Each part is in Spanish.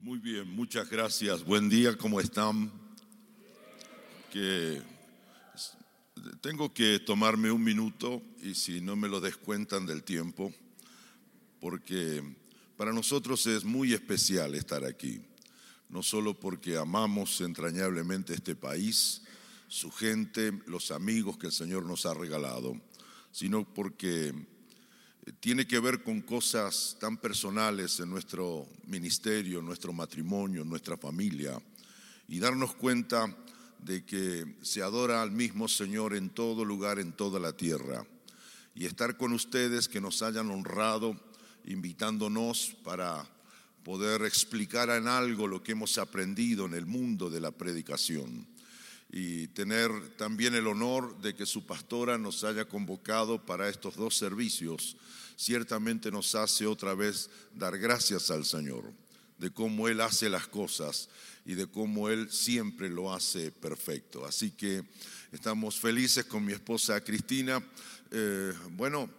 Muy bien, muchas gracias. Buen día, ¿cómo están? Que tengo que tomarme un minuto y si no me lo descuentan del tiempo, porque para nosotros es muy especial estar aquí, no solo porque amamos entrañablemente este país, su gente, los amigos que el Señor nos ha regalado, sino porque tiene que ver con cosas tan personales en nuestro ministerio, en nuestro matrimonio, en nuestra familia, y darnos cuenta de que se adora al mismo Señor en todo lugar, en toda la tierra, y estar con ustedes que nos hayan honrado, invitándonos para poder explicar en algo lo que hemos aprendido en el mundo de la predicación. Y tener también el honor de que su pastora nos haya convocado para estos dos servicios, ciertamente nos hace otra vez dar gracias al Señor, de cómo Él hace las cosas y de cómo Él siempre lo hace perfecto. Así que estamos felices con mi esposa Cristina. Eh, bueno,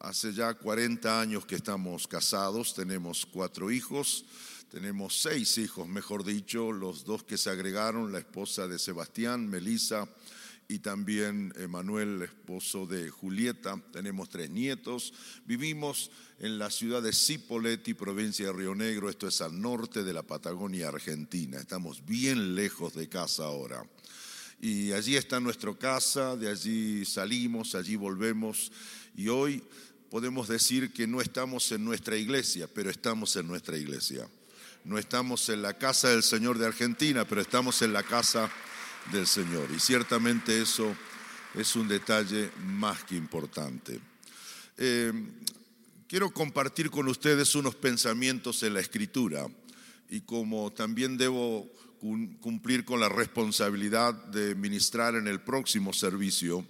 hace ya 40 años que estamos casados, tenemos cuatro hijos. Tenemos seis hijos, mejor dicho, los dos que se agregaron, la esposa de Sebastián, Melissa, y también Emanuel, esposo de Julieta. Tenemos tres nietos. Vivimos en la ciudad de Cipolletti, provincia de Río Negro. Esto es al norte de la Patagonia Argentina. Estamos bien lejos de casa ahora. Y allí está nuestra casa, de allí salimos, allí volvemos. Y hoy podemos decir que no estamos en nuestra iglesia, pero estamos en nuestra iglesia. No estamos en la casa del Señor de Argentina, pero estamos en la casa del Señor. Y ciertamente eso es un detalle más que importante. Eh, quiero compartir con ustedes unos pensamientos en la escritura y como también debo cumplir con la responsabilidad de ministrar en el próximo servicio,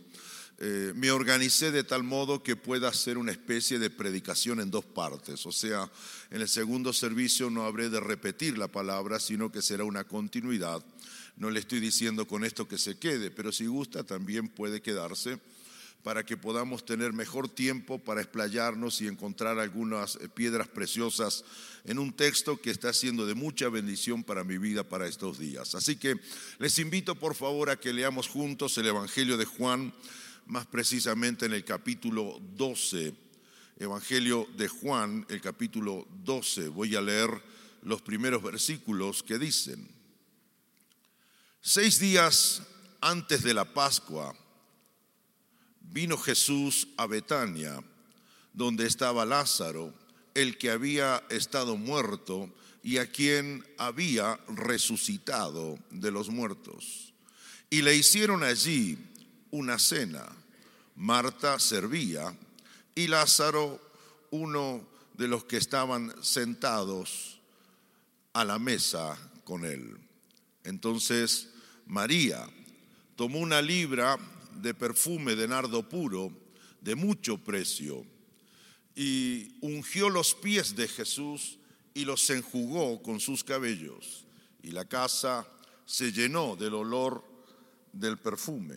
eh, me organicé de tal modo que pueda hacer una especie de predicación en dos partes. O sea, en el segundo servicio no habré de repetir la palabra, sino que será una continuidad. No le estoy diciendo con esto que se quede, pero si gusta también puede quedarse para que podamos tener mejor tiempo para explayarnos y encontrar algunas eh, piedras preciosas en un texto que está siendo de mucha bendición para mi vida para estos días. Así que les invito por favor a que leamos juntos el Evangelio de Juan más precisamente en el capítulo 12, Evangelio de Juan, el capítulo 12. Voy a leer los primeros versículos que dicen, seis días antes de la Pascua, vino Jesús a Betania, donde estaba Lázaro, el que había estado muerto y a quien había resucitado de los muertos. Y le hicieron allí una cena. Marta servía y Lázaro, uno de los que estaban sentados a la mesa con él. Entonces María tomó una libra de perfume de nardo puro de mucho precio y ungió los pies de Jesús y los enjugó con sus cabellos. Y la casa se llenó del olor del perfume.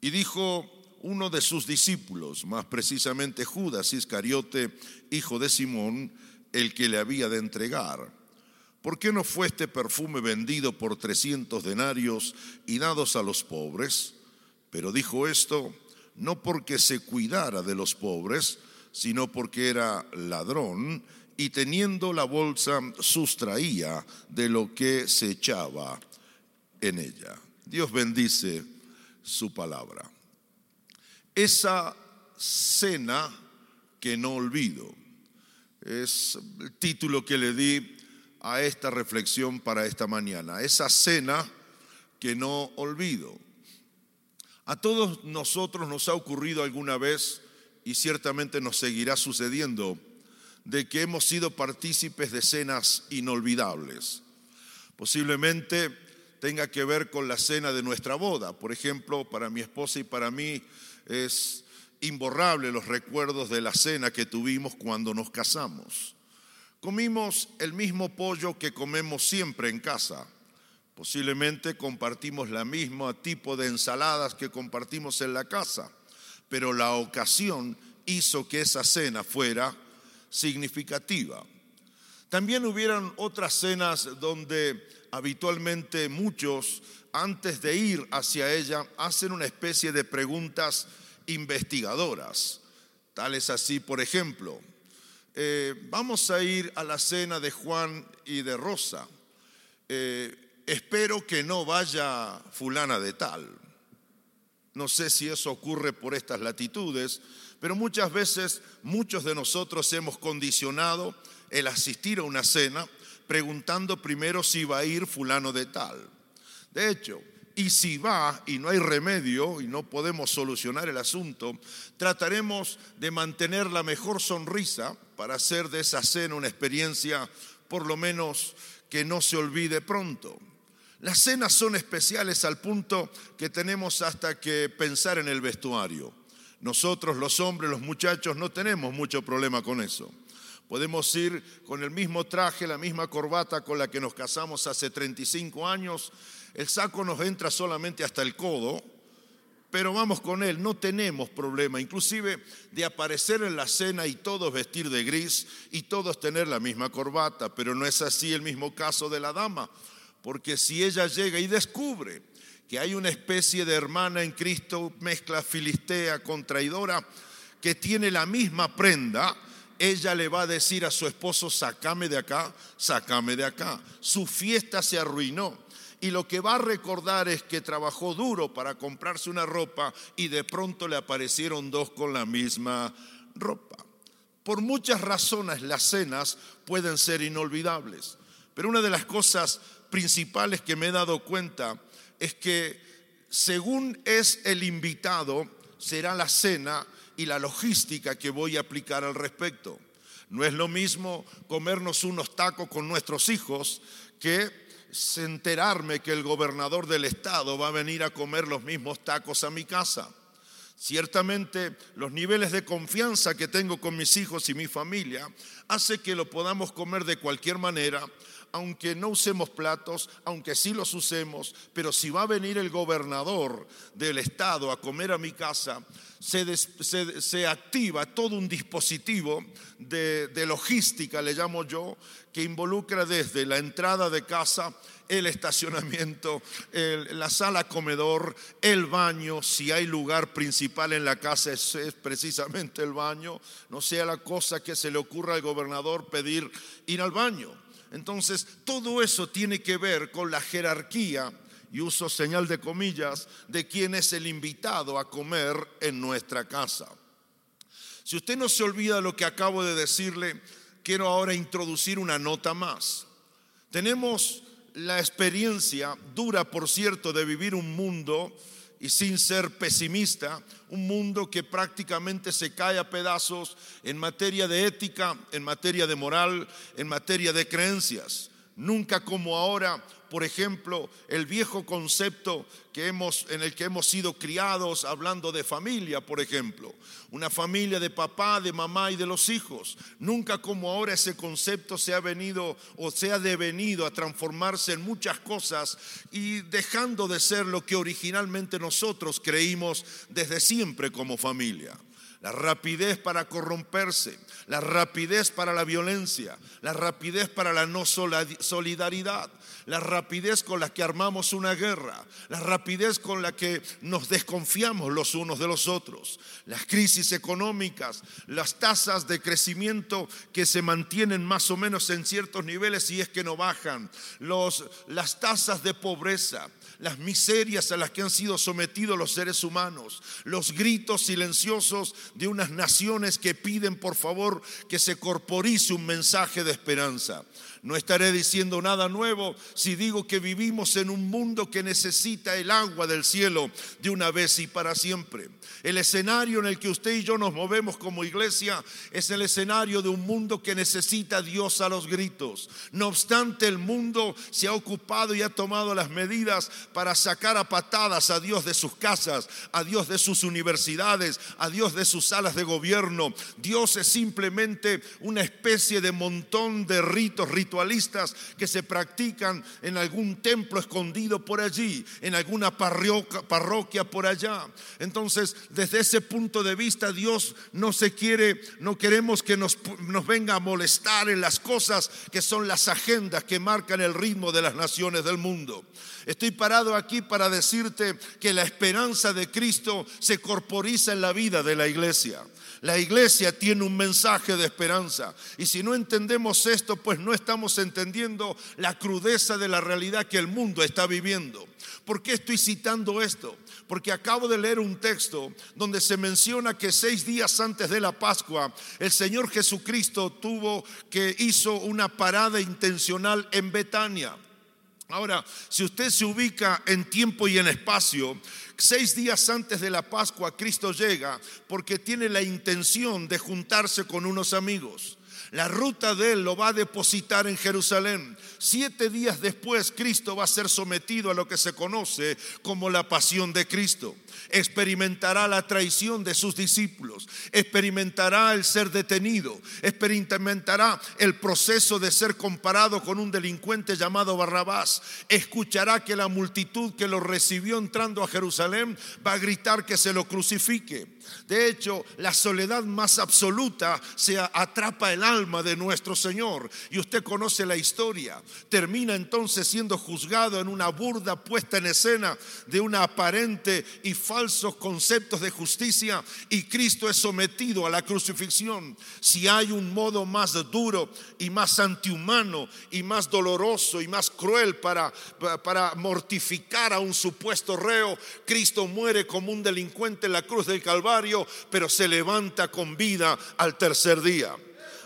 Y dijo uno de sus discípulos, más precisamente Judas Iscariote, hijo de Simón, el que le había de entregar. ¿Por qué no fue este perfume vendido por trescientos denarios y dados a los pobres? Pero dijo esto no porque se cuidara de los pobres, sino porque era ladrón y teniendo la bolsa sustraía de lo que se echaba en ella. Dios bendice su palabra. Esa cena que no olvido es el título que le di a esta reflexión para esta mañana. Esa cena que no olvido. A todos nosotros nos ha ocurrido alguna vez, y ciertamente nos seguirá sucediendo, de que hemos sido partícipes de cenas inolvidables. Posiblemente tenga que ver con la cena de nuestra boda. Por ejemplo, para mi esposa y para mí es imborrable los recuerdos de la cena que tuvimos cuando nos casamos. Comimos el mismo pollo que comemos siempre en casa. Posiblemente compartimos la misma tipo de ensaladas que compartimos en la casa, pero la ocasión hizo que esa cena fuera significativa. También hubieran otras cenas donde habitualmente muchos, antes de ir hacia ella, hacen una especie de preguntas investigadoras. Tal es así, por ejemplo, eh, vamos a ir a la cena de Juan y de Rosa. Eh, espero que no vaya fulana de tal. No sé si eso ocurre por estas latitudes, pero muchas veces muchos de nosotros hemos condicionado el asistir a una cena preguntando primero si va a ir fulano de tal. De hecho, y si va y no hay remedio y no podemos solucionar el asunto, trataremos de mantener la mejor sonrisa para hacer de esa cena una experiencia por lo menos que no se olvide pronto. Las cenas son especiales al punto que tenemos hasta que pensar en el vestuario. Nosotros los hombres, los muchachos, no tenemos mucho problema con eso. Podemos ir con el mismo traje, la misma corbata con la que nos casamos hace 35 años. El saco nos entra solamente hasta el codo, pero vamos con él, no tenemos problema, inclusive de aparecer en la cena y todos vestir de gris y todos tener la misma corbata, pero no es así el mismo caso de la dama, porque si ella llega y descubre que hay una especie de hermana en Cristo, mezcla filistea con traidora, que tiene la misma prenda, ella le va a decir a su esposo, sácame de acá, sácame de acá. Su fiesta se arruinó. Y lo que va a recordar es que trabajó duro para comprarse una ropa y de pronto le aparecieron dos con la misma ropa. Por muchas razones las cenas pueden ser inolvidables, pero una de las cosas principales que me he dado cuenta es que según es el invitado, será la cena y la logística que voy a aplicar al respecto. No es lo mismo comernos unos tacos con nuestros hijos que enterarme que el gobernador del estado va a venir a comer los mismos tacos a mi casa. Ciertamente los niveles de confianza que tengo con mis hijos y mi familia hace que lo podamos comer de cualquier manera, aunque no usemos platos, aunque sí los usemos, pero si va a venir el gobernador del estado a comer a mi casa, se, activa todo un dispositivo de, de logística, le llamo yo, que involucra desde la entrada de casa, el estacionamiento, la sala comedor, el baño, si hay lugar principal en la casa es, es, precisamente el baño, no sea la cosa que se le ocurra al gobernador pedir ir al baño. Entonces, todo eso tiene que ver con la jerarquía, y uso señal de comillas, de quién es el invitado a comer en nuestra casa. Si usted no se olvida lo que acabo de decirle, quiero ahora introducir una nota más. Tenemos la experiencia dura, por cierto, de vivir un mundo y sin ser pesimista, un mundo que prácticamente se cae a pedazos en materia de ética, en materia de moral, en materia de creencias. Nunca como ahora por ejemplo, el viejo concepto que hemos, en el que hemos sido criados hablando de familia, por ejemplo. Una familia de papá, de mamá y de los hijos. Nunca como ahora ese concepto se ha venido o se ha devenido a transformarse en muchas cosas y dejando de ser lo que originalmente nosotros creímos desde siempre como familia la rapidez para corromperse, la rapidez para la violencia, la rapidez para la no solidaridad, la rapidez con la que armamos una guerra, la rapidez con la que nos desconfiamos los unos de los otros, las crisis económicas, las tasas de crecimiento que se mantienen más o menos en ciertos niveles y es que no bajan, los, las tasas de pobreza, las miserias a las que han sido sometidos los seres humanos, los gritos silenciosos de unas naciones que piden por favor que se corporice un mensaje de esperanza. No estaré diciendo nada nuevo si digo que vivimos en un mundo que necesita el agua del cielo de una vez y para siempre. El escenario en el que usted y yo nos movemos como iglesia es el escenario de un mundo que necesita a Dios a los gritos. No obstante, el mundo se ha ocupado y ha tomado las medidas para sacar a patadas a Dios de sus casas, a Dios de sus universidades, a Dios de sus salas de gobierno. Dios es simplemente una especie de montón de ritos, ritos que se practican en algún templo escondido por allí, en alguna parroquia, parroquia por allá. Entonces, desde ese punto de vista, Dios no se quiere, no queremos que nos, nos venga a molestar en las cosas que son las agendas que marcan el ritmo de las naciones del mundo. Estoy parado aquí para decirte que la esperanza de Cristo se corporiza en la vida de la iglesia. La iglesia tiene un mensaje de esperanza. Y si no entendemos esto, pues no estamos entendiendo la crudeza de la realidad que el mundo está viviendo. ¿Por qué estoy citando esto? Porque acabo de leer un texto donde se menciona que seis días antes de la Pascua, el Señor Jesucristo tuvo que hizo una parada intencional en Betania. Ahora, si usted se ubica en tiempo y en espacio, seis días antes de la Pascua Cristo llega porque tiene la intención de juntarse con unos amigos. La ruta de él lo va a depositar en Jerusalén. Siete días después, Cristo va a ser sometido a lo que se conoce como la pasión de Cristo. Experimentará la traición de sus discípulos, experimentará el ser detenido, experimentará el proceso de ser comparado con un delincuente llamado Barrabás, escuchará que la multitud que lo recibió entrando a Jerusalén va a gritar que se lo crucifique. De hecho, la soledad más absoluta se atrapa el alma de nuestro Señor. Y usted conoce la historia. Termina entonces siendo juzgado en una burda puesta en escena de una aparente y falsos conceptos de justicia. Y Cristo es sometido a la crucifixión. Si hay un modo más duro y más antihumano y más doloroso y más cruel para, para mortificar a un supuesto reo, Cristo muere como un delincuente en la cruz del Calvario pero se levanta con vida al tercer día.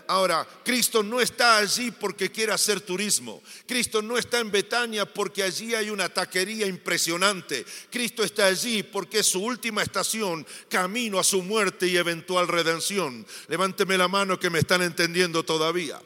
Ahora, Cristo no está allí porque quiere hacer turismo. Cristo no está en Betania porque allí hay una taquería impresionante. Cristo está allí porque es su última estación, camino a su muerte y eventual redención. Levánteme la mano que me están entendiendo todavía.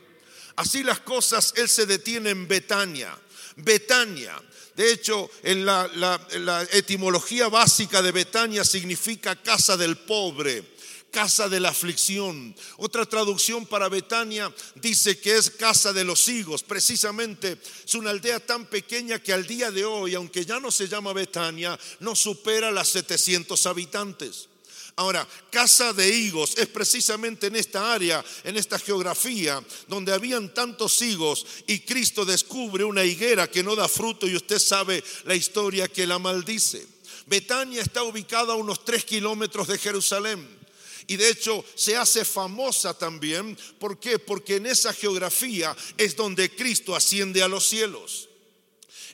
Así las cosas, Él se detiene en Betania. Betania de hecho, en la, etimología básica de Betania significa casa del pobre casa de la aflicción. Otra traducción para Betania dice que es casa de los higos. Precisamente es una aldea tan pequeña que al día de hoy, aunque ya no se llama Betania, no supera las 700 habitantes. Ahora, casa de higos es precisamente en esta área, en esta geografía, donde habían tantos higos y Cristo descubre una higuera que no da fruto y usted sabe la historia que la maldice. Betania está ubicada a unos tres kilómetros de Jerusalén. Y de hecho se hace famosa también. ¿Por qué? Porque en esa geografía es donde Cristo asciende a los cielos.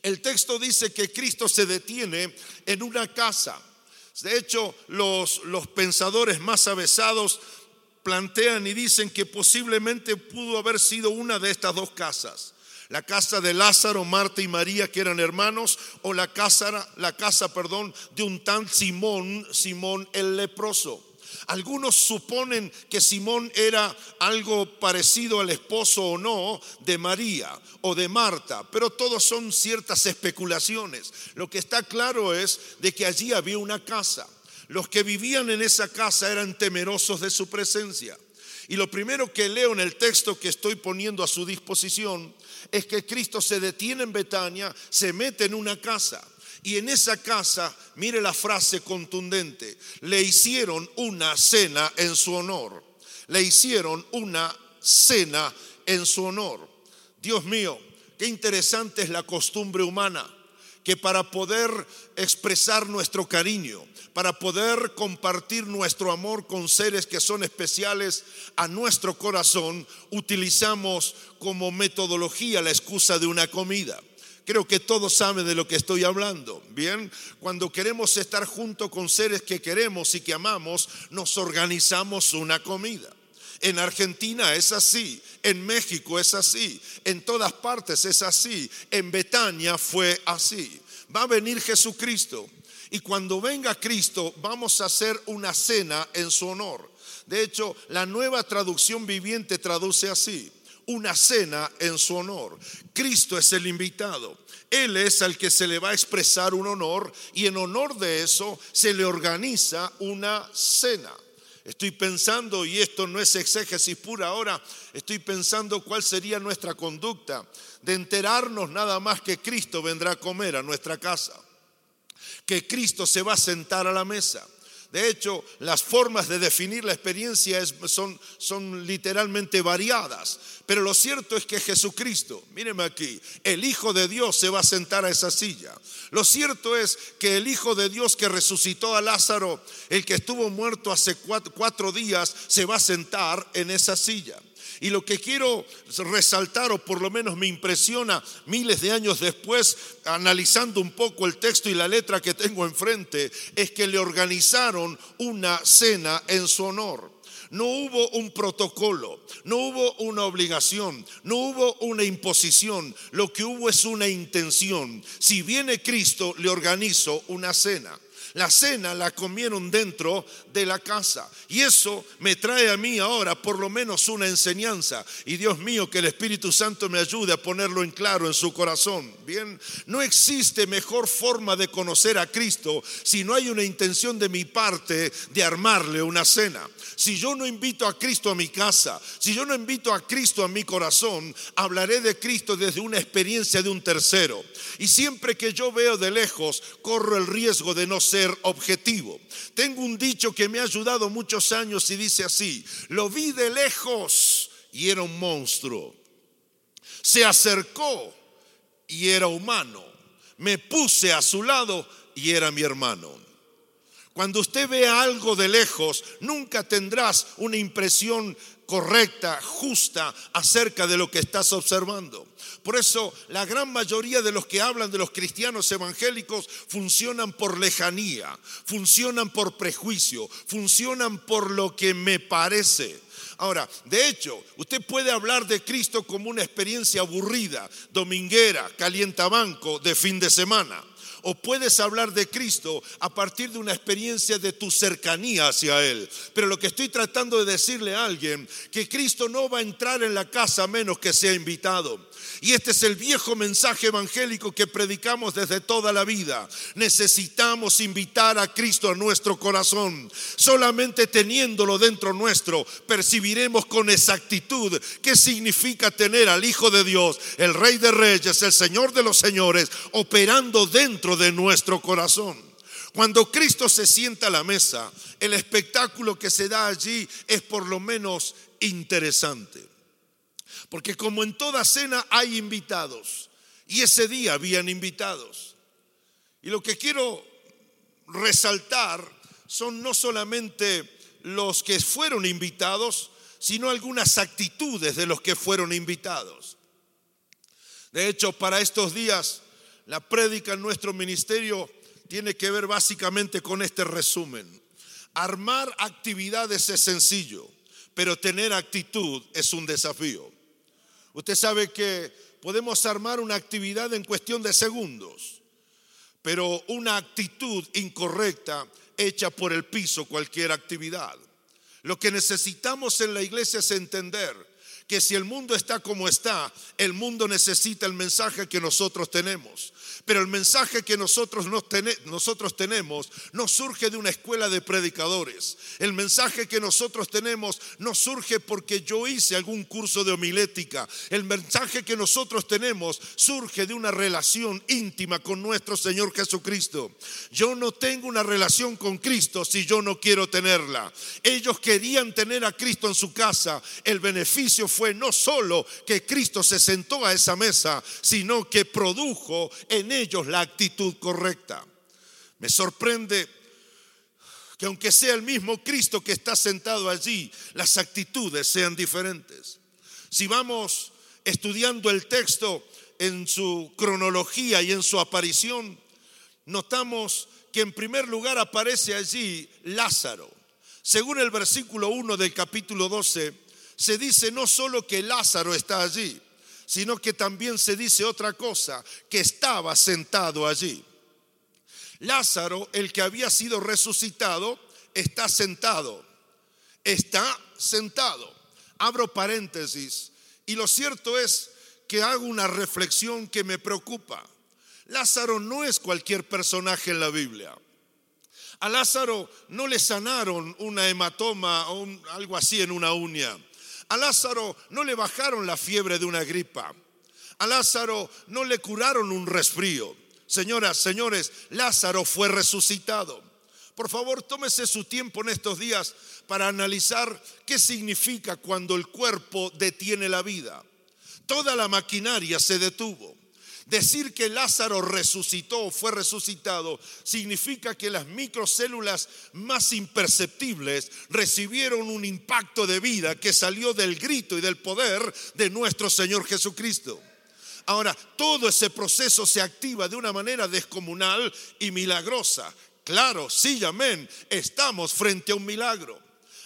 El texto dice que Cristo se detiene en una casa. De hecho, los, los pensadores más avesados plantean y dicen que posiblemente pudo haber sido una de estas dos casas. La casa de Lázaro, Marta y María, que eran hermanos, o la casa, la casa, perdón, de un tal Simón, Simón el leproso. Algunos suponen que Simón era algo parecido al esposo o no de María o de Marta, pero todos son ciertas especulaciones. Lo que está claro es de que allí había una casa. Los que vivían en esa casa eran temerosos de su presencia. Y lo primero que leo en el texto que estoy poniendo a su disposición es que Cristo se detiene en Betania, se mete en una casa. Y en esa casa, mire la frase contundente, le hicieron una cena en su honor. Le hicieron una cena en su honor. Dios mío, qué interesante es la costumbre humana, que para poder expresar nuestro cariño, para poder compartir nuestro amor con seres que son especiales a nuestro corazón, utilizamos como metodología la excusa de una comida. Creo que todos saben de lo que estoy hablando. Bien, cuando queremos estar junto con seres que queremos y que amamos, nos organizamos una comida. En Argentina es así, en México es así, en todas partes es así, en Betania fue así. Va a venir Jesucristo y cuando venga Cristo vamos a hacer una cena en su honor. De hecho, la nueva traducción viviente traduce así una cena en su honor. Cristo es el invitado. Él es al que se le va a expresar un honor y en honor de eso se le organiza una cena. Estoy pensando, y esto no es exégesis pura ahora, estoy pensando cuál sería nuestra conducta de enterarnos nada más que Cristo vendrá a comer a nuestra casa, que Cristo se va a sentar a la mesa de hecho, las formas de definir la experiencia son, literalmente variadas. Pero lo cierto es que Jesucristo, míreme aquí, el Hijo de Dios se va a sentar a esa silla. Lo cierto es que el Hijo de Dios que resucitó a Lázaro, el que estuvo muerto hace cuatro días, se va a sentar en esa silla. Y lo que quiero resaltar, o por lo menos me impresiona miles de años después, analizando un poco el texto y la letra que tengo enfrente, es que le organizaron una cena en su honor. No hubo un protocolo, no hubo una obligación, no hubo una imposición, lo que hubo es una intención. Si viene Cristo, le organizo una cena. La cena la comieron dentro de la casa. Y eso me trae a mí ahora por lo menos una enseñanza. Y Dios mío, que el Espíritu Santo me ayude a ponerlo en claro en su corazón. Bien, no existe mejor forma de conocer a Cristo si no hay una intención de mi parte de armarle una cena. Si yo no invito a Cristo a mi casa, si yo no invito a Cristo a mi corazón, hablaré de Cristo desde una experiencia de un tercero. Y siempre que yo veo de lejos, corro el riesgo de no ser objetivo. Tengo un dicho que me ha ayudado muchos años y dice así, lo vi de lejos y era un monstruo. Se acercó y era humano. Me puse a su lado y era mi hermano. Cuando usted vea algo de lejos, nunca tendrás una impresión correcta, justa acerca de lo que estás observando. Por eso la gran mayoría de los que hablan de los cristianos evangélicos funcionan por lejanía, funcionan por prejuicio, funcionan por lo que me parece. Ahora, de hecho, usted puede hablar de Cristo como una experiencia aburrida, dominguera, calientabanco de fin de semana o puedes hablar de Cristo a partir de una experiencia de tu cercanía hacia Él. Pero lo que estoy tratando de decirle a alguien, que Cristo no va a entrar en la casa a menos que sea invitado. Y este es el viejo mensaje evangélico que predicamos desde toda la vida. Necesitamos invitar a Cristo a nuestro corazón. Solamente teniéndolo dentro nuestro, percibiremos con exactitud qué significa tener al Hijo de Dios, el Rey de Reyes, el Señor de los Señores, operando dentro de nuestro corazón. Cuando Cristo se sienta a la mesa, el espectáculo que se da allí es por lo menos interesante. Porque como en toda cena hay invitados, y ese día habían invitados. Y lo que quiero resaltar son no solamente los que fueron invitados, sino algunas actitudes de los que fueron invitados. De hecho, para estos días, la prédica en nuestro ministerio tiene que ver básicamente con este resumen. Armar actividades es sencillo, pero tener actitud es un desafío. Usted sabe que podemos armar una actividad en cuestión de segundos, pero una actitud incorrecta echa por el piso cualquier actividad. Lo que necesitamos en la iglesia es entender que si el mundo está como está, el mundo necesita el mensaje que nosotros tenemos. Pero el mensaje que nosotros, nosotros tenemos no surge de una escuela de predicadores. El mensaje que nosotros tenemos no surge porque yo hice algún curso de homilética. El mensaje que nosotros tenemos surge de una relación íntima con nuestro Señor Jesucristo. Yo no tengo una relación con Cristo si yo no quiero tenerla. Ellos querían tener a Cristo en su casa. El beneficio fue no solo que Cristo se sentó a esa mesa, sino que produjo en ellos la actitud correcta. Me sorprende que aunque sea el mismo Cristo que está sentado allí, las actitudes sean diferentes. Si vamos estudiando el texto en su cronología y en su aparición, notamos que en primer lugar aparece allí Lázaro. Según el versículo 1 del capítulo 12, se dice no solo que Lázaro está allí, sino que también se dice otra cosa, que estaba sentado allí. Lázaro, el que había sido resucitado, está sentado. Está sentado. Abro paréntesis. Y lo cierto es que hago una reflexión que me preocupa. Lázaro no es cualquier personaje en la Biblia. A Lázaro no le sanaron una hematoma o algo así en una uña. A Lázaro no le bajaron la fiebre de una gripa. A Lázaro no le curaron un resfrío. Señoras, señores, Lázaro fue resucitado. Por favor, tómese su tiempo en estos días para analizar qué significa cuando el cuerpo detiene la vida. Toda la maquinaria se detuvo. Decir que Lázaro resucitó fue resucitado significa que las microcélulas más imperceptibles recibieron un impacto de vida que salió del grito y del poder de nuestro Señor Jesucristo. Ahora, todo ese proceso se activa de una manera descomunal y milagrosa. Claro, sí, amén. Estamos frente a un milagro.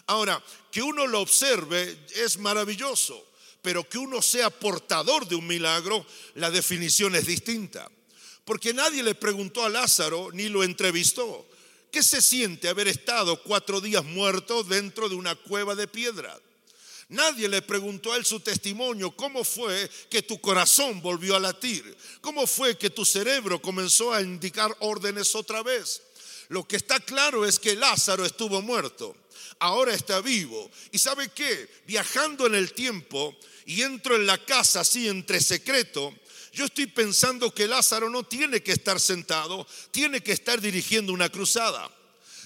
Ahora, que uno lo observe es maravilloso pero que uno sea portador de un milagro, la definición es distinta. Porque nadie le preguntó a Lázaro ni lo entrevistó. ¿Qué se siente haber estado cuatro días muerto dentro de una cueva de piedra? Nadie le preguntó a él su testimonio, cómo fue que tu corazón volvió a latir, cómo fue que tu cerebro comenzó a indicar órdenes otra vez. Lo que está claro es que Lázaro estuvo muerto, ahora está vivo. ¿Y sabe qué? Viajando en el tiempo, y entro en la casa así entre secreto, yo estoy pensando que Lázaro no tiene que estar sentado, tiene que estar dirigiendo una cruzada.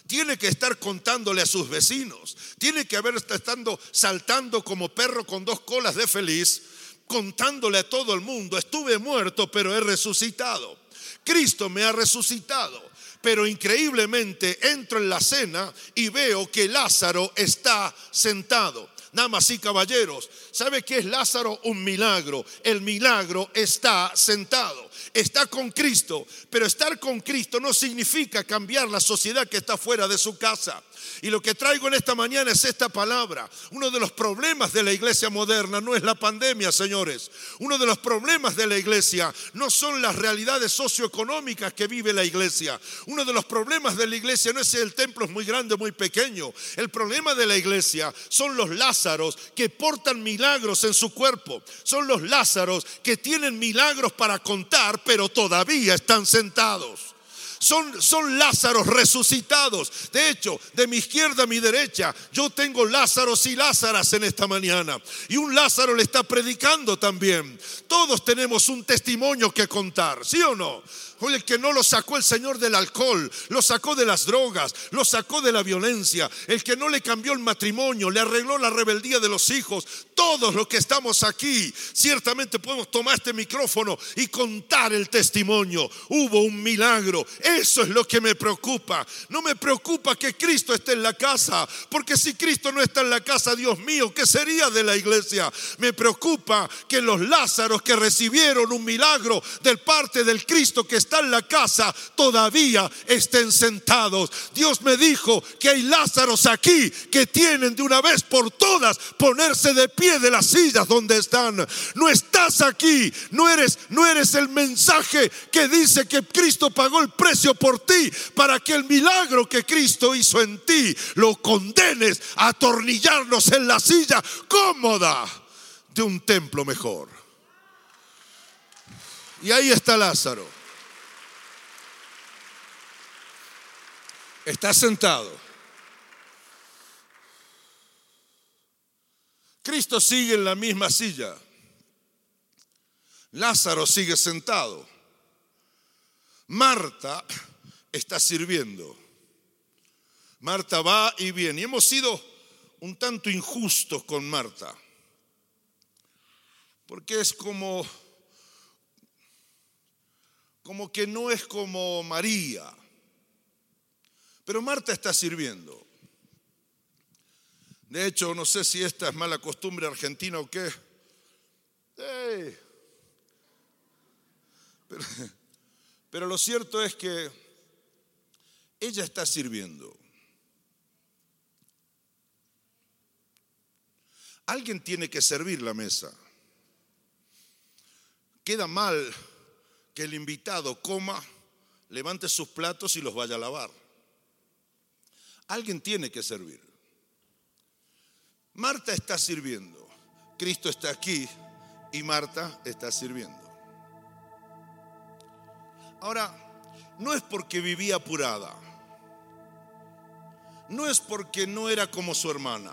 Tiene que estar contándole a sus vecinos. Tiene que haber estando saltando como perro con dos colas de feliz, contándole a todo el mundo, estuve muerto, pero he resucitado. Cristo me ha resucitado. Pero increíblemente entro en la cena y veo que Lázaro está sentado damas y caballeros, ¿sabe qué es Lázaro? Un milagro. El milagro está sentado, está con Cristo, pero estar con Cristo no significa cambiar la sociedad que está fuera de su casa. Y lo que traigo en esta mañana es esta palabra. Uno de los problemas de la iglesia moderna no es la pandemia, señores. Uno de los problemas de la iglesia no son las realidades socioeconómicas que vive la iglesia. Uno de los problemas de la iglesia no es si el templo es muy grande o muy pequeño. El problema de la iglesia son los Lázaros que portan milagros en su cuerpo. Son los Lázaros que tienen milagros para contar, pero todavía están sentados son, son Lázaros resucitados. De hecho, de mi izquierda a mi derecha, yo tengo Lázaros y Lázaras en esta mañana. Y un Lázaro le está predicando también. Todos tenemos un testimonio que contar, ¿sí o no? El que no lo sacó el Señor del alcohol, lo sacó de las drogas, lo sacó de la violencia, el que no le cambió el matrimonio, le arregló la rebeldía de los hijos. Todos los que estamos aquí, ciertamente podemos tomar este micrófono y contar el testimonio. Hubo un milagro. Eso es lo que me preocupa. No me preocupa que Cristo esté en la casa, porque si Cristo no está en la casa, Dios mío, ¿qué sería de la iglesia? Me preocupa que los Lázaros que recibieron un milagro del parte del Cristo que está en la casa todavía estén sentados. Dios me dijo que hay Lázaros aquí que tienen de una vez por todas ponerse de pie de las sillas donde están. No estás aquí, no eres no eres el mensaje que dice que Cristo pagó el precio por ti para que el milagro que Cristo hizo en ti lo condenes a atornillarnos en la silla cómoda de un templo mejor. Y ahí está Lázaro. Está sentado. Cristo sigue en la misma silla. Lázaro sigue sentado. Marta está sirviendo. Marta va y viene. Y hemos sido un tanto injustos con Marta. Porque es como como que no es como María. Pero Marta está sirviendo. De hecho, no sé si esta es mala costumbre argentina o qué. Pero, lo cierto es que ella está sirviendo. Alguien tiene que servir la mesa. Queda mal que el invitado coma, levante sus platos y los vaya a lavar. Alguien tiene que servir. Marta está sirviendo. Cristo está aquí y Marta está sirviendo. Ahora, no es porque vivía apurada. no es porque no era como su hermana.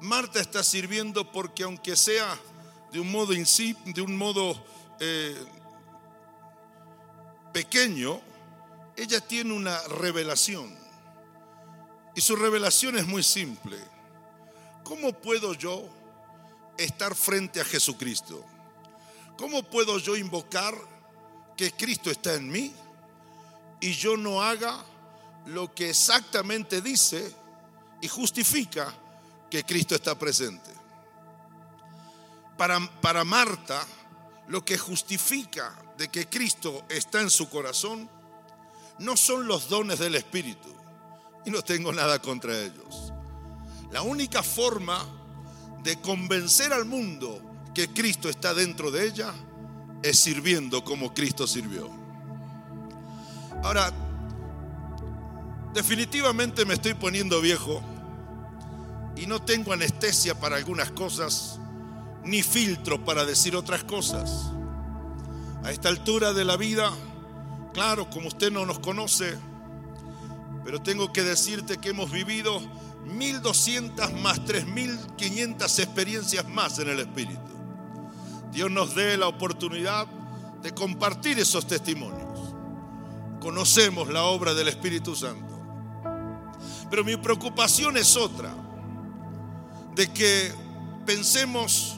Marta está sirviendo porque aunque sea de un modo, de un modo eh, pequeño, ella tiene una revelación. Y su revelación es muy simple. ¿Cómo puedo yo estar frente a Jesucristo? ¿Cómo puedo yo invocar que Cristo está en mí y yo no haga lo que exactamente dice y justifica que Cristo está presente? Para, para Marta, lo que justifica de que Cristo está en su corazón no son los dones del Espíritu. Y no tengo nada contra ellos. La única forma de convencer al mundo que Cristo está dentro de ella es sirviendo como Cristo sirvió. Ahora, definitivamente me estoy poniendo viejo y no tengo anestesia para algunas cosas, ni filtro para decir otras cosas. A esta altura de la vida, claro, como usted no nos conoce, pero tengo que decirte que hemos vivido 1200 más 3500 experiencias más en el Espíritu. Dios nos dé la oportunidad de compartir esos testimonios. Conocemos la obra del Espíritu Santo. Pero mi preocupación es otra, de que pensemos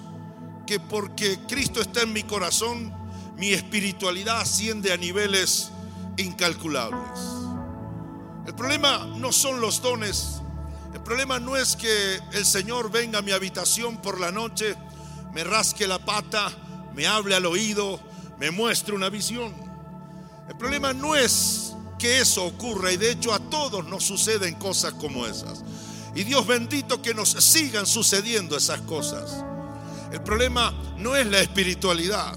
que porque Cristo está en mi corazón, mi espiritualidad asciende a niveles incalculables. El problema no son los dones, el problema no es que el Señor venga a mi habitación por la noche me rasque la pata, me hable al oído, me muestre una visión. El problema no es que eso ocurra y de hecho a todos nos suceden cosas como esas. Y Dios bendito que nos sigan sucediendo esas cosas. El problema no es la espiritualidad,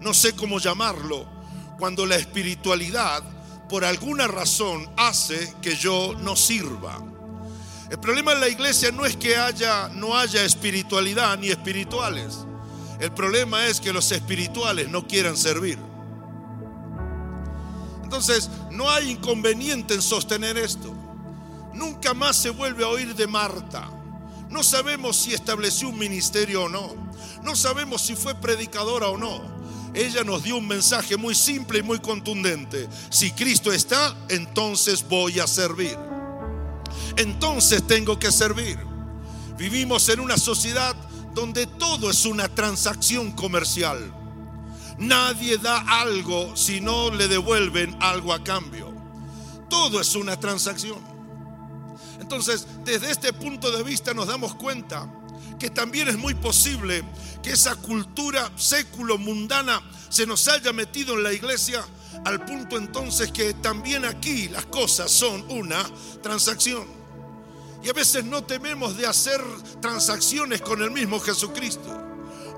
no sé cómo llamarlo, cuando la espiritualidad por alguna razón hace que yo no sirva. El problema en la iglesia no es que haya, no haya espiritualidad ni espirituales. El problema es que los espirituales no quieran servir. Entonces, no hay inconveniente en sostener esto. Nunca más se vuelve a oír de Marta. No sabemos si estableció un ministerio o no. No sabemos si fue predicadora o no. Ella nos dio un mensaje muy simple y muy contundente. Si Cristo está, entonces voy a servir entonces tengo que servir. Vivimos en una sociedad donde todo es una transacción comercial. Nadie da algo si no le devuelven algo a cambio. Todo es una transacción. Entonces, desde este punto de vista nos damos cuenta que también es muy posible que esa cultura século mundana se nos haya metido en la iglesia al punto entonces que también aquí las cosas son una transacción. Y a veces no tememos de hacer transacciones con el mismo Jesucristo.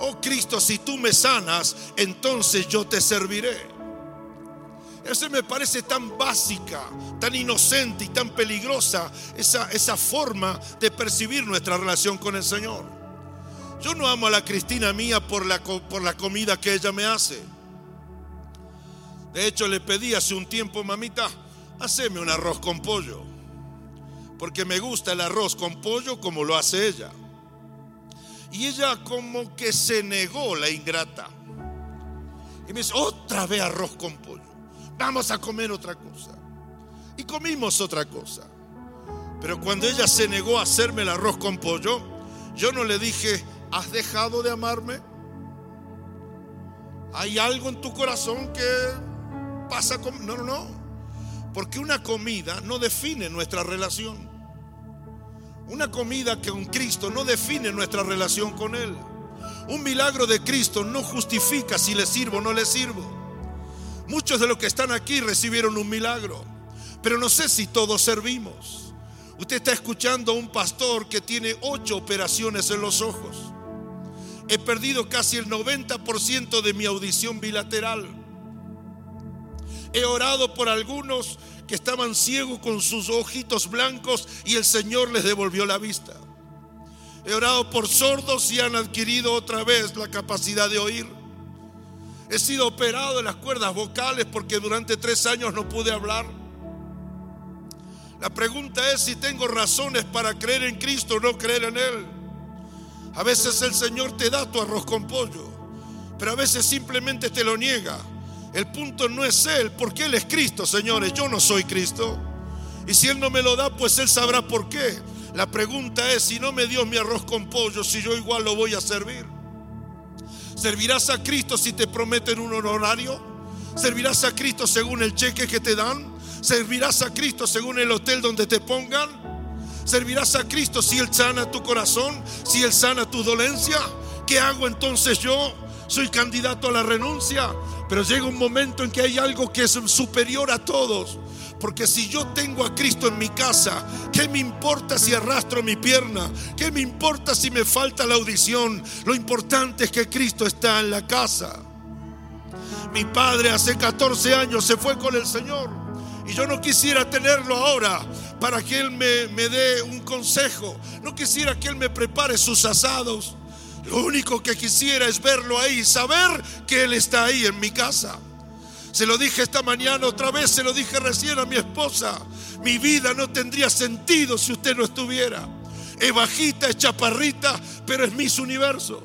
Oh Cristo, si tú me sanas, entonces yo te serviré. Eso me parece tan básica, tan inocente y tan peligrosa esa, esa forma de percibir nuestra relación con el Señor. Yo no amo a la Cristina mía por la, por la comida que ella me hace. De hecho, le pedí hace un tiempo, mamita, haceme un arroz con pollo porque me gusta el arroz con pollo como lo hace ella. Y ella como que se negó la ingrata. Y me dice, otra vez arroz con pollo. Vamos a comer otra cosa. Y comimos otra cosa. Pero cuando ella se negó a hacerme el arroz con pollo, yo no le dije, ¿has dejado de amarme? ¿Hay algo en tu corazón que pasa con... No, no, no. Porque una comida no define nuestra relación. Una comida con Cristo no define nuestra relación con Él. Un milagro de Cristo no justifica si le sirvo o no le sirvo. Muchos de los que están aquí recibieron un milagro, pero no sé si todos servimos. Usted está escuchando a un pastor que tiene ocho operaciones en los ojos. He perdido casi el 90% de mi audición bilateral. He orado por algunos que estaban ciegos con sus ojitos blancos y el Señor les devolvió la vista. He orado por sordos y han adquirido otra vez la capacidad de oír. He sido operado en las cuerdas vocales porque durante tres años no pude hablar. La pregunta es si tengo razones para creer en Cristo o no creer en Él. A veces el Señor te da tu arroz con pollo, pero a veces simplemente te lo niega. El punto no es Él, porque Él es Cristo, señores. Yo no soy Cristo. Y si Él no me lo da, pues Él sabrá por qué. La pregunta es, si no me dio mi arroz con pollo, si yo igual lo voy a servir. ¿Servirás a Cristo si te prometen un honorario? ¿Servirás a Cristo según el cheque que te dan? ¿Servirás a Cristo según el hotel donde te pongan? ¿Servirás a Cristo si Él sana tu corazón? ¿Si Él sana tu dolencia? ¿Qué hago entonces yo? Soy candidato a la renuncia, pero llega un momento en que hay algo que es superior a todos. Porque si yo tengo a Cristo en mi casa, ¿qué me importa si arrastro mi pierna? ¿Qué me importa si me falta la audición? Lo importante es que Cristo está en la casa. Mi padre hace 14 años se fue con el Señor. Y yo no quisiera tenerlo ahora para que Él me, dé un consejo. No quisiera que Él me prepare sus asados. Lo único que quisiera es verlo ahí, saber que Él está ahí en mi casa. Se lo dije esta mañana otra vez, se lo dije recién a mi esposa. Mi vida no tendría sentido si usted no estuviera. Es bajita, es chaparrita, pero es mis universos.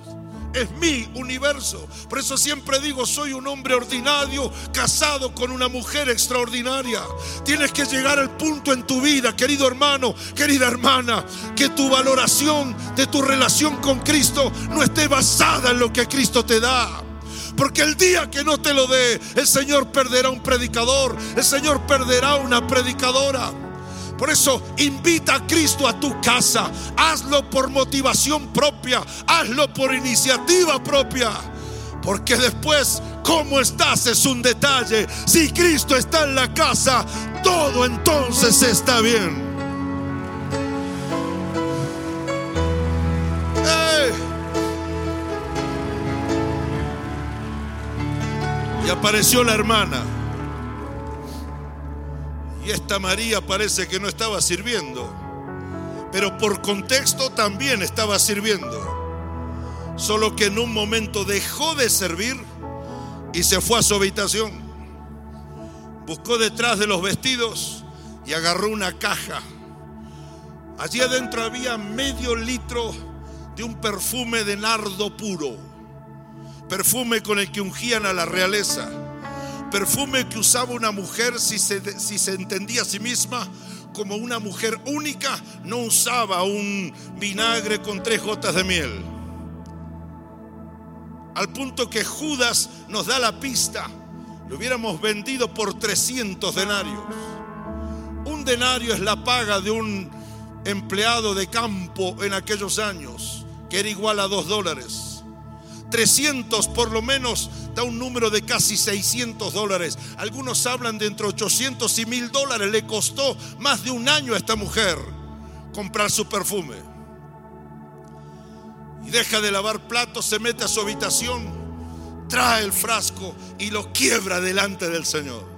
Es mi universo. Por eso siempre digo, soy un hombre ordinario casado con una mujer extraordinaria. Tienes que llegar al punto en tu vida, querido hermano, querida hermana, que tu valoración de tu relación con Cristo no esté basada en lo que Cristo te da. Porque el día que no te lo dé, el Señor perderá un predicador, el Señor perderá una predicadora. Por eso invita a Cristo a tu casa. Hazlo por motivación propia. Hazlo por iniciativa propia. Porque después, cómo estás es un detalle. Si Cristo está en la casa, todo entonces está bien. Y apareció la hermana. Y esta María parece que no estaba sirviendo, pero por contexto también estaba sirviendo. Solo que en un momento dejó de servir y se fue a su habitación. Buscó detrás de los vestidos y agarró una caja. Allí adentro había medio litro de un perfume de nardo puro perfume con el que ungían a la realeza, perfume que usaba una mujer si se, si se entendía a sí misma como una mujer única, no usaba un vinagre con tres gotas de miel. Al punto que Judas nos da la pista, lo hubiéramos vendido por 300 denarios. Un denario es la paga de un empleado de campo en aquellos años, que era igual a dos dólares. 300 por lo menos da un número de casi 600 dólares. Algunos hablan de entre 800 y 1000 dólares. Le costó más de un año a esta mujer comprar su perfume. Y deja de lavar platos, se mete a su habitación, trae el frasco y lo quiebra delante del Señor.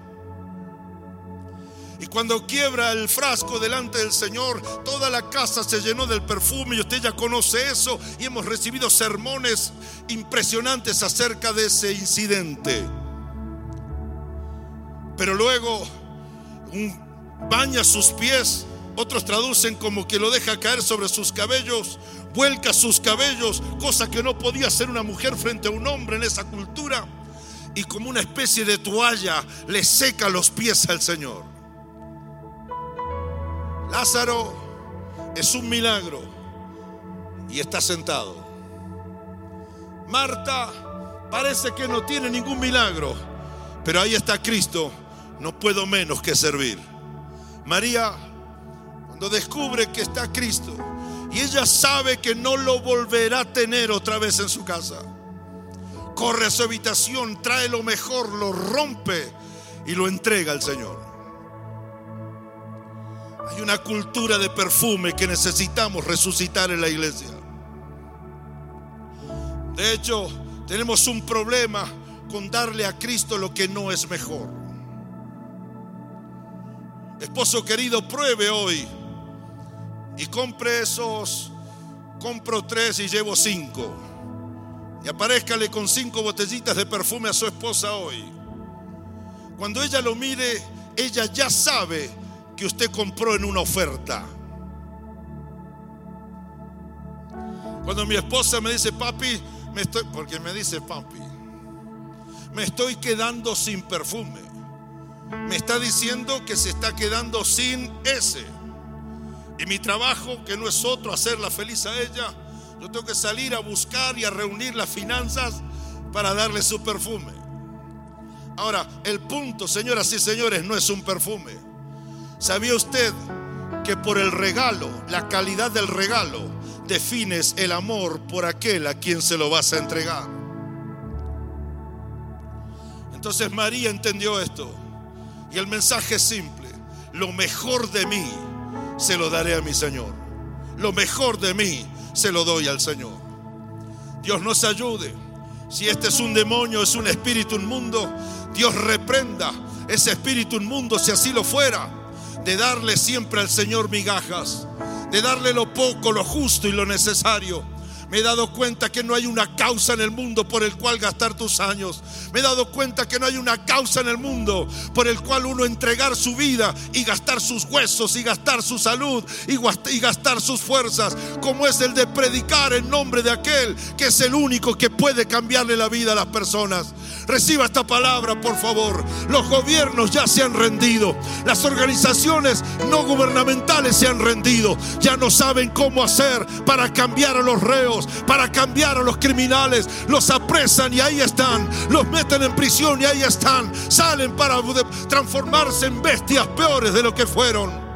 Y cuando quiebra el frasco delante del Señor, toda la casa se llenó del perfume y usted ya conoce eso y hemos recibido sermones impresionantes acerca de ese incidente. Pero luego baña sus pies, otros traducen como que lo deja caer sobre sus cabellos, vuelca sus cabellos, cosa que no podía hacer una mujer frente a un hombre en esa cultura, y como una especie de toalla le seca los pies al Señor. Lázaro es un milagro y está sentado. Marta parece que no tiene ningún milagro, pero ahí está Cristo, no puedo menos que servir. María, cuando descubre que está Cristo y ella sabe que no lo volverá a tener otra vez en su casa, corre a su habitación, trae lo mejor, lo rompe y lo entrega al Señor. Hay una cultura de perfume que necesitamos resucitar en la iglesia. De hecho, tenemos un problema con darle a Cristo lo que no es mejor. Esposo querido, pruebe hoy y compre esos, compro tres y llevo cinco. Y aparezcale con cinco botellitas de perfume a su esposa hoy. Cuando ella lo mire, ella ya sabe que usted compró en una oferta. Cuando mi esposa me dice, papi, me estoy, porque me dice, papi, me estoy quedando sin perfume. Me está diciendo que se está quedando sin ese. Y mi trabajo, que no es otro, hacerla feliz a ella, yo tengo que salir a buscar y a reunir las finanzas para darle su perfume. Ahora, el punto, señoras y señores, no es un perfume. ¿Sabía usted que por el regalo, la calidad del regalo, defines el amor por aquel a quien se lo vas a entregar? Entonces María entendió esto. Y el mensaje es simple. Lo mejor de mí se lo daré a mi Señor. Lo mejor de mí se lo doy al Señor. Dios nos ayude. Si este es un demonio, es un espíritu inmundo, Dios reprenda ese espíritu inmundo si así lo fuera, de darle siempre al Señor migajas, de darle lo poco, lo justo y lo necesario me he dado cuenta que no hay una causa en el mundo por el cual gastar tus años. Me he dado cuenta que no hay una causa en el mundo por el cual uno entregar su vida y gastar sus huesos y gastar su salud y gastar sus fuerzas, como es el de predicar en nombre de aquel que es el único que puede cambiarle la vida a las personas. Reciba esta palabra, por favor. Los gobiernos ya se han rendido. Las organizaciones no gubernamentales se han rendido. Ya no saben cómo hacer para cambiar a los reos, para cambiar a los criminales. Los apresan y ahí están. Los meten en prisión y ahí están. Salen para transformarse en bestias peores de lo que fueron.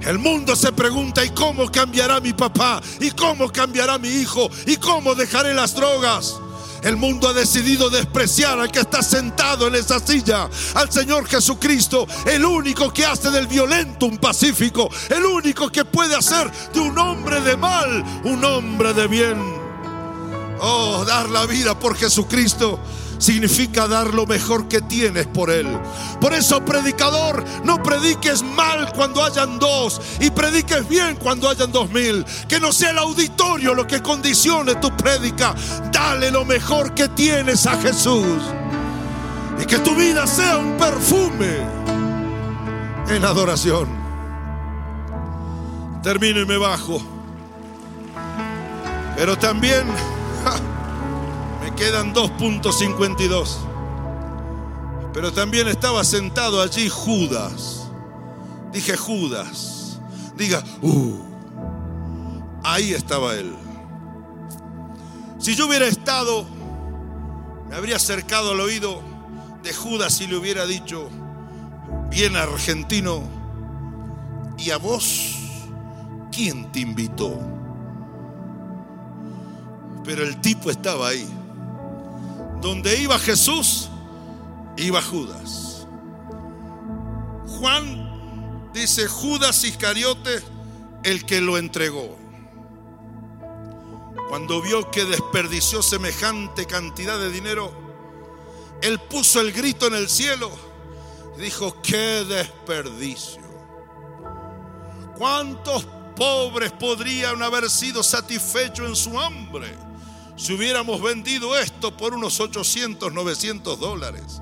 El mundo se pregunta, ¿y cómo cambiará mi papá? ¿Y cómo cambiará mi hijo? ¿Y cómo dejaré las drogas? El mundo ha decidido despreciar al que está sentado en esa silla, al Señor Jesucristo, el único que hace del violento un pacífico, el único que puede hacer de un hombre de mal un hombre de bien. Oh, dar la vida por Jesucristo significa dar lo mejor que tienes por Él. Por eso, predicador, no prediques mal cuando hayan dos y prediques bien cuando hayan dos mil. Que no sea el auditorio lo que condicione tu prédica. Dale lo mejor que tienes a Jesús. Y que tu vida sea un perfume en adoración. Termino y me bajo. Pero también quedan 2.52. Pero también estaba sentado allí Judas. Dije Judas. Diga, uh, ahí estaba él. Si yo hubiera estado, me habría acercado al oído de Judas y le hubiera dicho, bien argentino, ¿y a vos quién te invitó? Pero el tipo estaba ahí. Donde iba Jesús, iba Judas. Juan dice Judas Iscariote, el que lo entregó. Cuando vio que desperdició semejante cantidad de dinero, él puso el grito en el cielo y dijo, qué desperdicio. ¿Cuántos pobres podrían haber sido satisfechos en su hambre? Si hubiéramos vendido esto por unos 800, 900 dólares.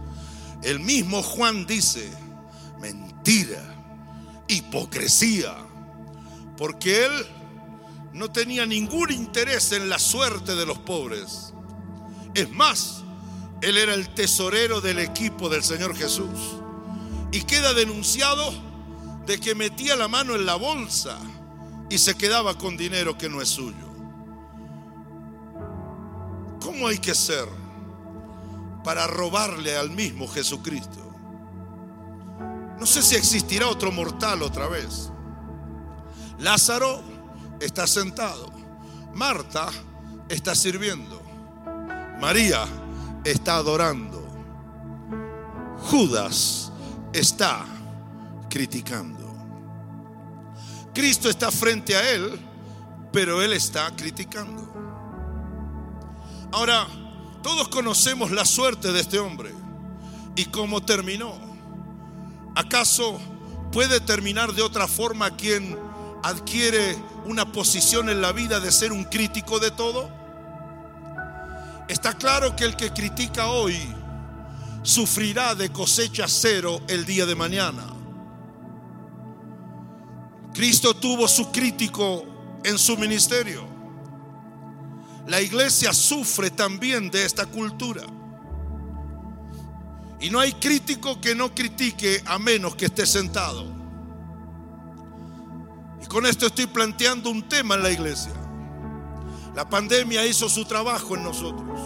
El mismo Juan dice, mentira, hipocresía, porque él no tenía ningún interés en la suerte de los pobres. Es más, él era el tesorero del equipo del Señor Jesús. Y queda denunciado de que metía la mano en la bolsa y se quedaba con dinero que no es suyo. ¿Cómo hay que ser para robarle al mismo Jesucristo? No sé si existirá otro mortal otra vez. Lázaro está sentado. Marta está sirviendo. María está adorando. Judas está criticando. Cristo está frente a él, pero él está criticando. Ahora, todos conocemos la suerte de este hombre y cómo terminó. ¿Acaso puede terminar de otra forma quien adquiere una posición en la vida de ser un crítico de todo? Está claro que el que critica hoy sufrirá de cosecha cero el día de mañana. Cristo tuvo su crítico en su ministerio. La iglesia sufre también de esta cultura. Y no hay crítico que no critique a menos que esté sentado. Y con esto estoy planteando un tema en la iglesia. La pandemia hizo su trabajo en nosotros.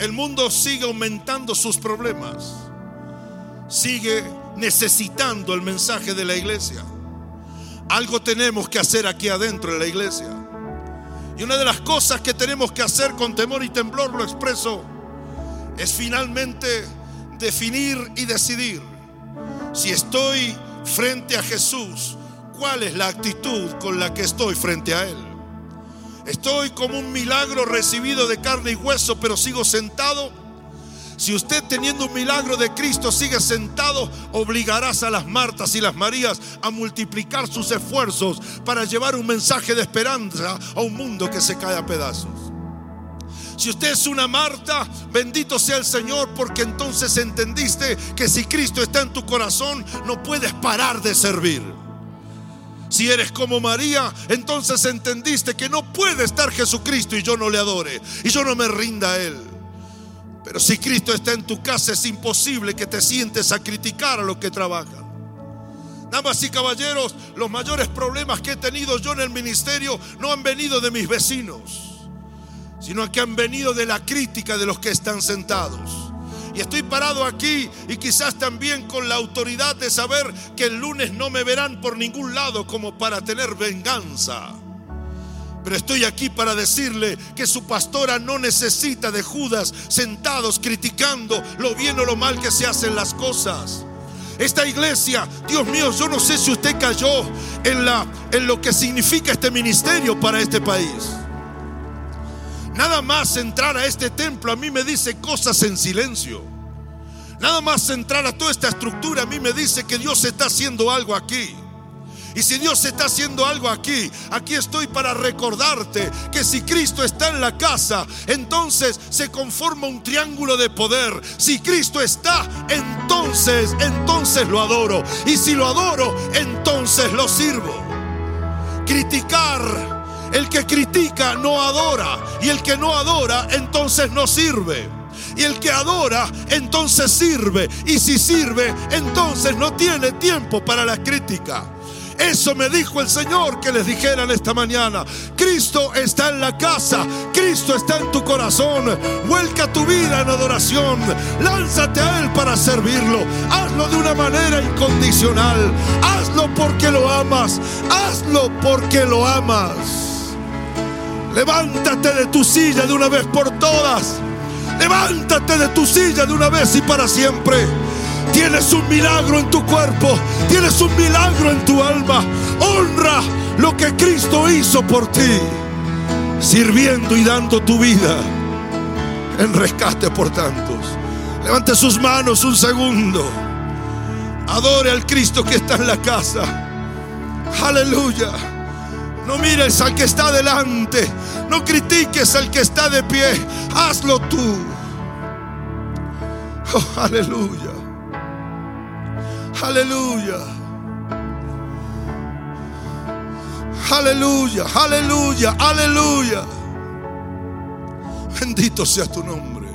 El mundo sigue aumentando sus problemas. Sigue necesitando el mensaje de la iglesia. Algo tenemos que hacer aquí adentro de la iglesia. Y una de las cosas que tenemos que hacer con temor y temblor, lo expreso, es finalmente definir y decidir si estoy frente a Jesús, cuál es la actitud con la que estoy frente a Él. Estoy como un milagro recibido de carne y hueso, pero sigo sentado. Si usted teniendo un milagro de Cristo sigue sentado, obligarás a las Martas y las Marías a multiplicar sus esfuerzos para llevar un mensaje de esperanza a un mundo que se cae a pedazos. Si usted es una Marta, bendito sea el Señor, porque entonces entendiste que si Cristo está en tu corazón, no puedes parar de servir. Si eres como María, entonces entendiste que no puede estar Jesucristo y yo no le adore y yo no me rinda a Él. Pero si Cristo está en tu casa, es imposible que te sientes a criticar a los que trabajan. Damas y caballeros, los mayores problemas que he tenido yo en el ministerio no han venido de mis vecinos sino que han venido de la crítica de los que están sentados. Y estoy parado aquí y quizás también con la autoridad de saber que el lunes no me verán por ningún lado como para tener venganza. Estoy aquí para decirle que su pastora no necesita de Judas sentados criticando lo bien o lo mal que se hacen las cosas. Esta iglesia, Dios mío, yo no sé si usted cayó en, la, en lo que significa este ministerio para este país. Nada más entrar a este templo a mí me dice cosas en silencio. Nada más entrar a toda esta estructura a mí me dice que Dios está haciendo algo aquí. Y si Dios está haciendo algo aquí, aquí estoy para recordarte que si Cristo está en la casa, entonces se conforma un triángulo de poder. Si Cristo está, entonces, entonces lo adoro. Y si lo adoro, entonces lo sirvo. Criticar el que critica no adora. Y el que no adora, entonces no sirve. Y el que adora, entonces sirve. Y si sirve, entonces no tiene tiempo para la crítica. Eso me dijo el Señor que les dijeran esta mañana. Cristo está en la casa, Cristo está en tu corazón. Vuelca tu vida en adoración. Lánzate a Él para servirlo. Hazlo de una manera incondicional. Hazlo porque lo amas. Hazlo porque lo amas. Levántate de tu silla de una vez por todas. Levántate de tu silla de una vez y para siempre. Tienes un milagro en tu cuerpo. Tienes un milagro en tu alma. Honra lo que Cristo hizo por ti. Sirviendo y dando tu vida en rescate por tantos. Levante sus manos un segundo. Adore al Cristo que está en la casa. Aleluya. No mires al que está delante. No critiques al que está de pie. Hazlo tú. Oh, aleluya. Aleluya. Aleluya, aleluya, aleluya. Bendito sea tu nombre.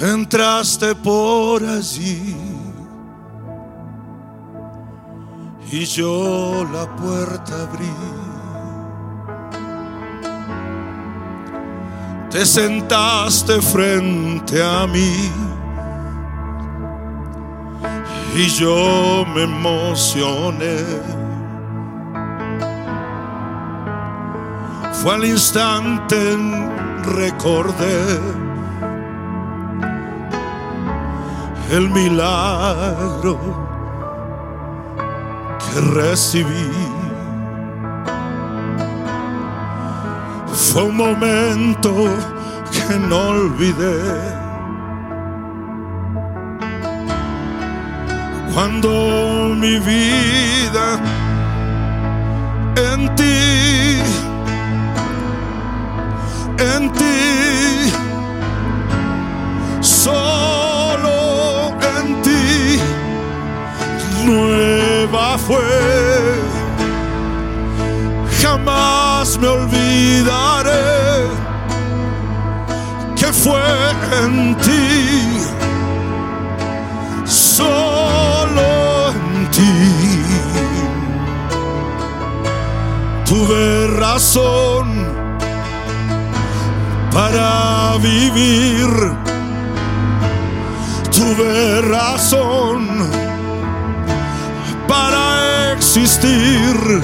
Entraste por allí y yo la puerta abrí. Te sentaste frente a mí y yo me emocioné. Fue al instante recordé el milagro que recibí. Fue un momento que no olvidé. Cuando mi vida en ti, en ti, solo nueva fue. Jamás me olvidaré que fue en ti, solo en ti. Tuve razón para vivir. Tuve razón existir.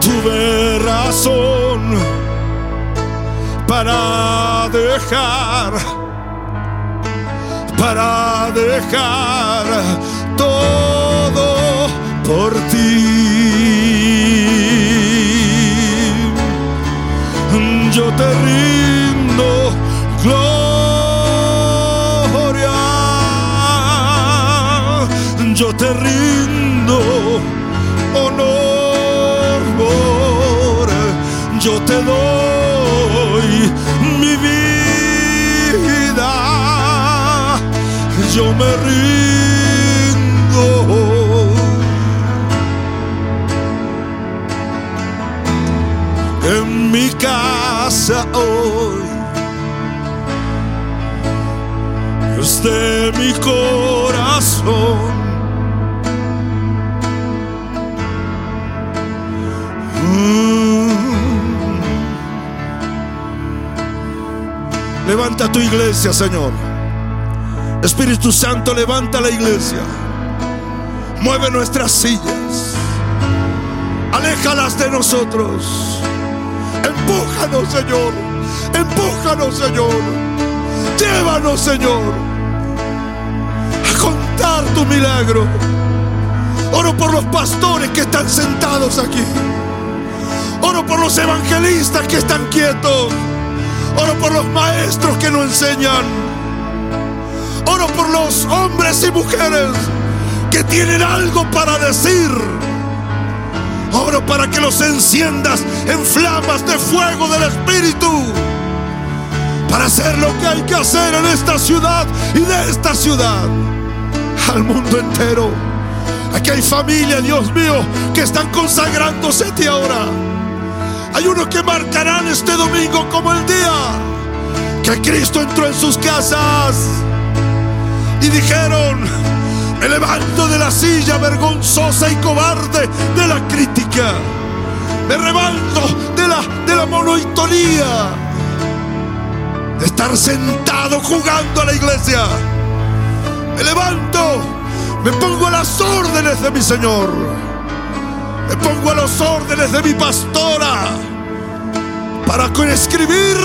Tuve razón para dejar, para dejar todo por ti. Yo te rindo gloria, yo te rindo yo te doy mi vida, yo me rindo. En mi casa hoy es de mi corazón. Levanta tu iglesia, Señor. Espíritu Santo, levanta la iglesia. Mueve nuestras sillas. Aléjalas de nosotros. Empújanos, Señor. Empújanos, Señor. Llévanos, Señor, a contar tu milagro. Oro por los pastores que están sentados aquí. Oro por los evangelistas que están quietos. Oro por los maestros que nos enseñan. Oro por los hombres y mujeres que tienen algo para decir. Oro para que los enciendas en flamas de fuego del Espíritu. Para hacer lo que hay que hacer en esta ciudad y de esta ciudad al mundo entero. Aquí hay familia, Dios mío, que están consagrándose a ti ahora. Hay unos que marcarán este domingo como el día que Cristo entró en sus casas y dijeron, me levanto de la silla vergonzosa y cobarde de la crítica. Me levanto de la, de la monoitonía, de estar sentado jugando a la iglesia. Me levanto, me pongo a las órdenes de mi Señor. Me pongo a las órdenes de mi pastora para escribir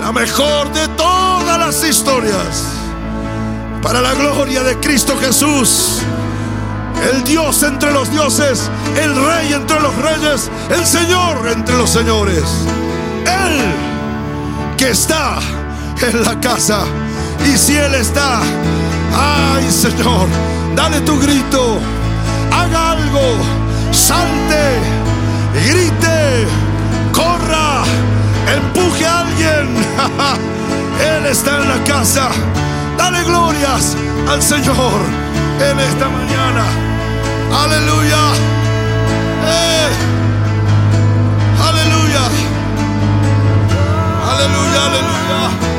la mejor de todas las historias para la gloria de Cristo Jesús. El Dios entre los dioses, el Rey entre los reyes, el Señor entre los señores. Él que está en la casa. Y si Él está, ay Señor, dale tu grito, haga algo, salte, grite, corra, empuje a alguien. Él está en la casa. Dale glorias al Señor en esta mañana. Aleluya. ¡Eh! Aleluya. Aleluya, aleluya.